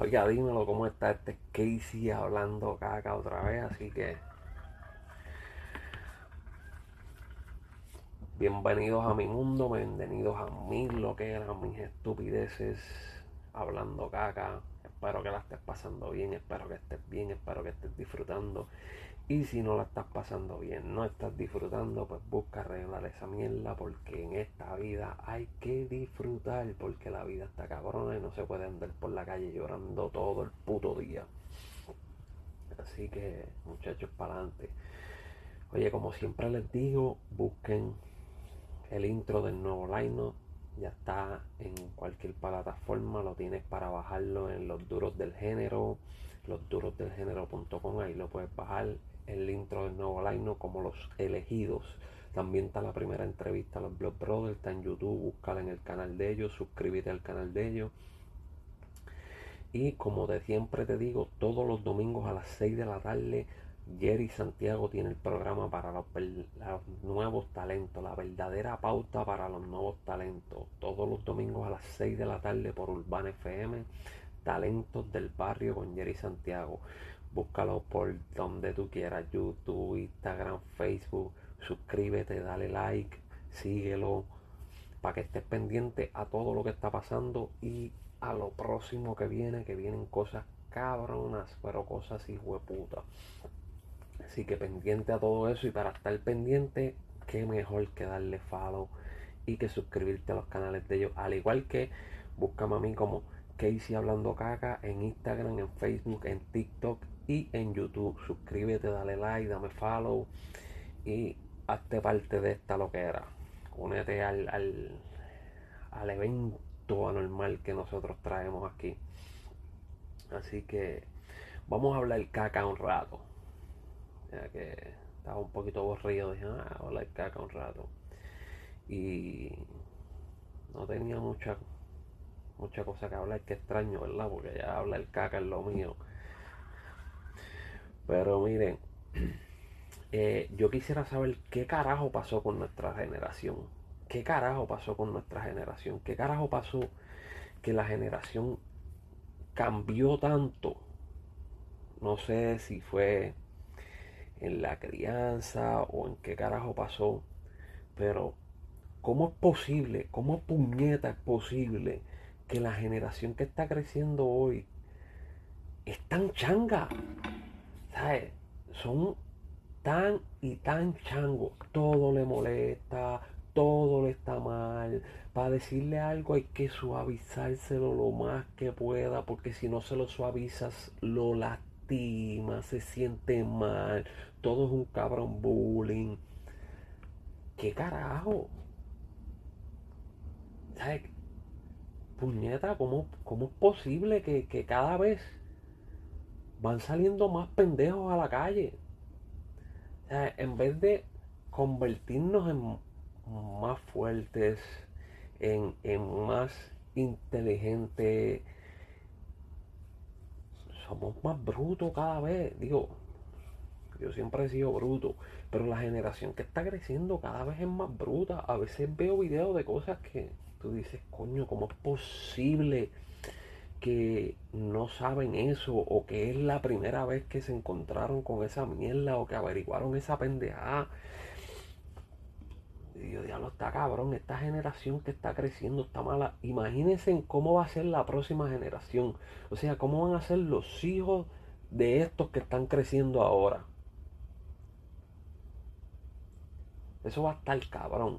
Oiga, dímelo cómo está este Casey hablando caca otra vez, así que bienvenidos a mi mundo, bienvenidos a mí lo que eran mis estupideces hablando caca. Espero que la estés pasando bien, espero que estés bien, espero que estés disfrutando. Y si no la estás pasando bien, no estás disfrutando, pues busca arreglar esa mierda porque en esta vida hay que disfrutar porque la vida está cabrona y no se puede andar por la calle llorando todo el puto día. Así que muchachos para adelante. Oye, como siempre les digo, busquen el intro del nuevo line ya está en cualquier plataforma, lo tienes para bajarlo en los duros del género, los duros del género.com, ahí lo puedes bajar el intro del nuevo line como los elegidos. También está la primera entrevista a los Blood Brothers, está en YouTube, búscala en el canal de ellos, suscríbete al canal de ellos. Y como de siempre te digo, todos los domingos a las 6 de la tarde, Jerry Santiago tiene el programa para los, nuevos talentos, la verdadera pauta para los nuevos talentos. Todos los domingos a las 6 de la tarde por Urbana FM, Talentos del Barrio con Jerry Santiago. Búscalo por donde tú quieras, YouTube, Instagram, Facebook. Suscríbete, dale like, síguelo, para que estés pendiente a todo lo que está pasando y a lo próximo que viene, que vienen cosas cabronas, pero cosas puta Así que pendiente a todo eso y para estar pendiente, qué mejor que darle follow y que suscribirte a los canales de ellos. Al igual que búscame a mí como Casey Hablando Caca en Instagram, en Facebook, en TikTok y en YouTube. Suscríbete, dale like, dame follow y hazte parte de esta loquera. Únete al, al, al evento anormal que nosotros traemos aquí. Así que vamos a hablar caca un rato. Ya que estaba un poquito aburrido, dije, ah, hablar caca un rato. Y no tenía mucha mucha cosa que hablar, que extraño, ¿verdad? Porque ya hablar caca es lo mío. Pero miren, eh, yo quisiera saber qué carajo pasó con nuestra generación. ¿Qué carajo pasó con nuestra generación? ¿Qué carajo pasó que la generación cambió tanto? No sé si fue en la crianza o en qué carajo pasó, pero ¿cómo es posible, cómo puñeta es posible que la generación que está creciendo hoy es tan changa? ¿Sabes? Son tan y tan changos. Todo le molesta, todo le está mal. Para decirle algo hay que suavizárselo lo más que pueda, porque si no se lo suavizas, lo lastima, se siente mal. Todo es un cabrón bullying. ¿Qué carajo? ¿Sabes? Puñeta, ¿cómo, ¿cómo, es posible que, que cada vez van saliendo más pendejos a la calle. O sea, en vez de convertirnos en más fuertes, en, en más inteligentes, somos más brutos cada vez. Digo, yo siempre he sido bruto, pero la generación que está creciendo cada vez es más bruta. A veces veo videos de cosas que tú dices, coño, ¿cómo es posible? Que no saben eso o que es la primera vez que se encontraron con esa mierda o que averiguaron esa pendejada. Y yo, diablo, está cabrón, esta generación que está creciendo está mala. Imagínense en cómo va a ser la próxima generación. O sea, cómo van a ser los hijos de estos que están creciendo ahora. Eso va a estar cabrón.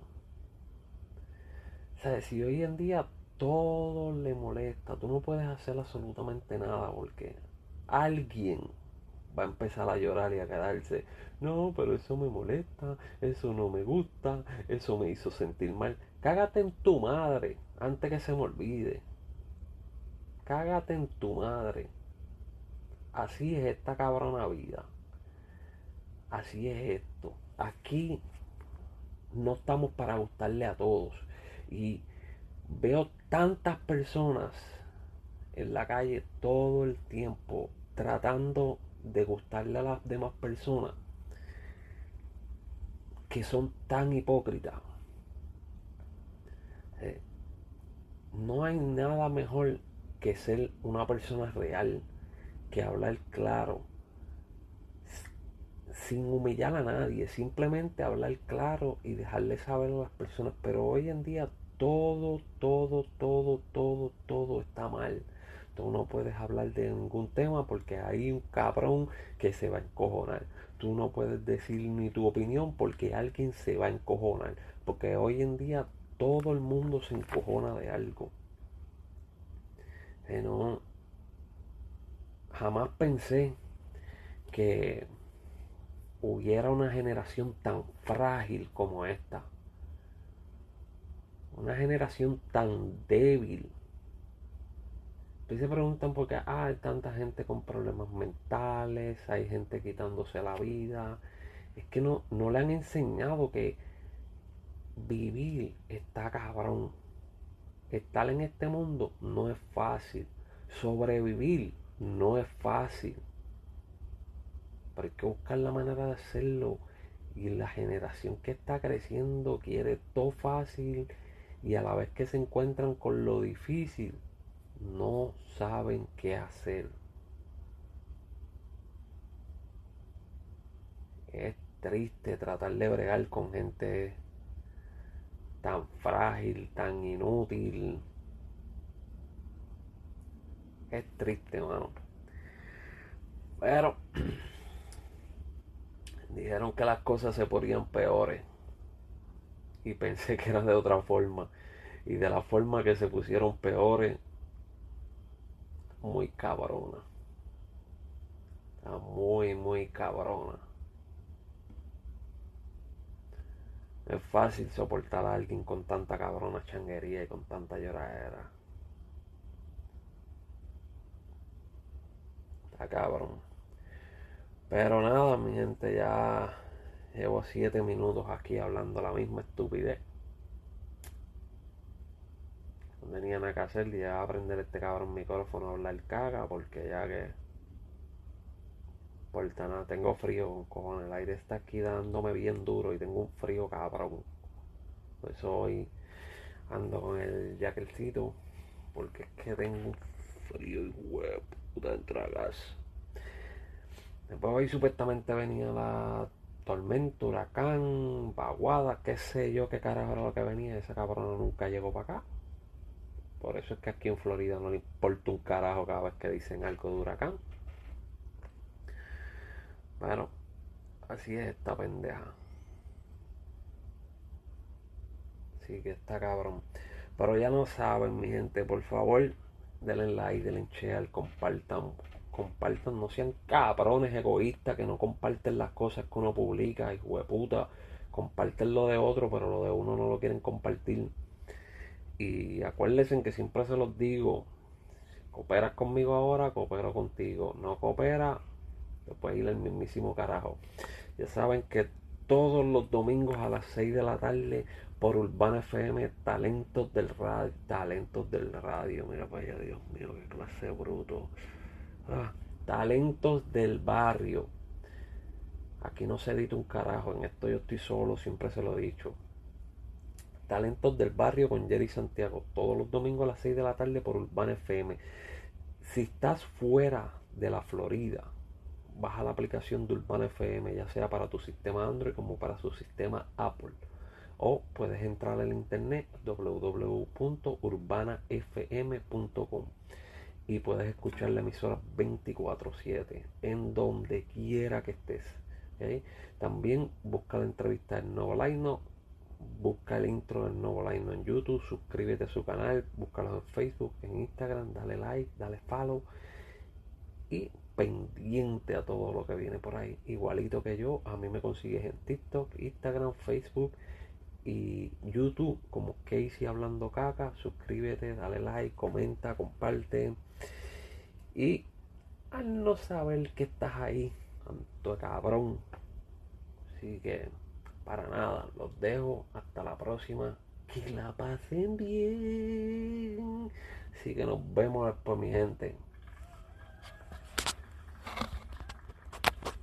O sea, si hoy en día todo le molesta. Tú no puedes hacer absolutamente nada porque alguien va a empezar a llorar y a quedarse. No, pero eso me molesta, eso no me gusta, eso me hizo sentir mal. Cágate en tu madre antes que se me olvide. Cágate en tu madre. Así es esta cabrona vida. Así es esto. Aquí no estamos para gustarle a todos. Y veo tantas personas en la calle todo el tiempo tratando de gustarle a las demás personas que son tan hipócritas. Eh, no hay nada mejor que ser una persona real, que hablar claro, sin humillar a nadie, simplemente hablar claro y dejarle saber a las personas. Pero hoy en día todo, todo, todo, todo, todo está mal. Tú no puedes hablar de ningún tema porque hay un cabrón que se va a encojonar. Tú no puedes decir ni tu opinión porque alguien se va a encojonar. Porque hoy en día todo el mundo se encojona de algo. Eh, no, jamás pensé que hubiera una generación tan frágil como esta. Una generación tan débil. Ustedes se preguntan por qué ah, hay tanta gente con problemas mentales, hay gente quitándose la vida. Es que no, no le han enseñado que vivir está cabrón. Estar en este mundo no es fácil. Sobrevivir no es fácil. Pero hay que buscar la manera de hacerlo. Y la generación que está creciendo quiere todo fácil y a la vez que se encuentran con lo difícil, no saben qué hacer. Es triste tratar de bregar con gente tan frágil, tan inútil. Es triste, mano. Pero dijeron que las cosas se ponían peores. Y pensé que era de otra forma. Y de la forma que se pusieron peores, muy cabrona. Está muy, muy cabrona. es fácil soportar a alguien con tanta cabrona changuería y con tanta lloradera. Está cabrón. Pero nada, mi gente, ya llevo siete minutos aquí hablando la misma estupidez. No tenía nada que hacer y ya aprender este cabrón micrófono a hablar caga porque ya que por nada, tengo frío con. El aire está aquí dándome bien duro y tengo un frío cabrón. Por eso hoy ando con el jaquelcito. Porque es que tengo un frío y huevo puta gas. Después hoy supuestamente venía la tormenta, huracán, vaguada, qué sé yo, qué carajo era lo que venía. Ese cabrón nunca llegó para acá. Por eso es que aquí en Florida no le importa un carajo cada vez que dicen algo de huracán. Bueno, así es esta pendeja. Así que está cabrón. Pero ya no saben, mi gente, por favor, denle like, denle share, compartan, compartan, no sean cabrones egoístas que no comparten las cosas que uno publica, hijo de puta. Comparten lo de otro, pero lo de uno no lo quieren compartir. Y acuérdense que siempre se los digo, si cooperas conmigo ahora, coopero contigo. No coopera, puede ir el mismísimo carajo. Ya saben que todos los domingos a las 6 de la tarde por Urbana FM, talentos del radio, talentos del radio, mira para allá, Dios mío, qué clase bruto. Ah, talentos del barrio. Aquí no se edita un carajo, en esto yo estoy solo, siempre se lo he dicho. Talentos del barrio con Jerry Santiago, todos los domingos a las 6 de la tarde por Urbana FM. Si estás fuera de la Florida, baja la aplicación de Urbana FM, ya sea para tu sistema Android como para su sistema Apple. O puedes entrar al internet www.urbanafm.com y puedes escuchar la emisora 24/7 en donde quiera que estés. También busca la entrevista del Nuevo Laino, busca el intro del Nuevo Laino en YouTube, suscríbete a su canal, búscalo en Facebook, en Instagram, dale like, dale follow y pendiente a todo lo que viene por ahí. Igualito que yo, a mí me consigues en TikTok, Instagram, Facebook y YouTube como Casey Hablando Caca. Suscríbete, dale like, comenta, comparte. Y al no saber que estás ahí, tanto cabrón. Así que, para nada, los dejo. Hasta la próxima. Que la pasen bien. Así que nos vemos después, mi gente.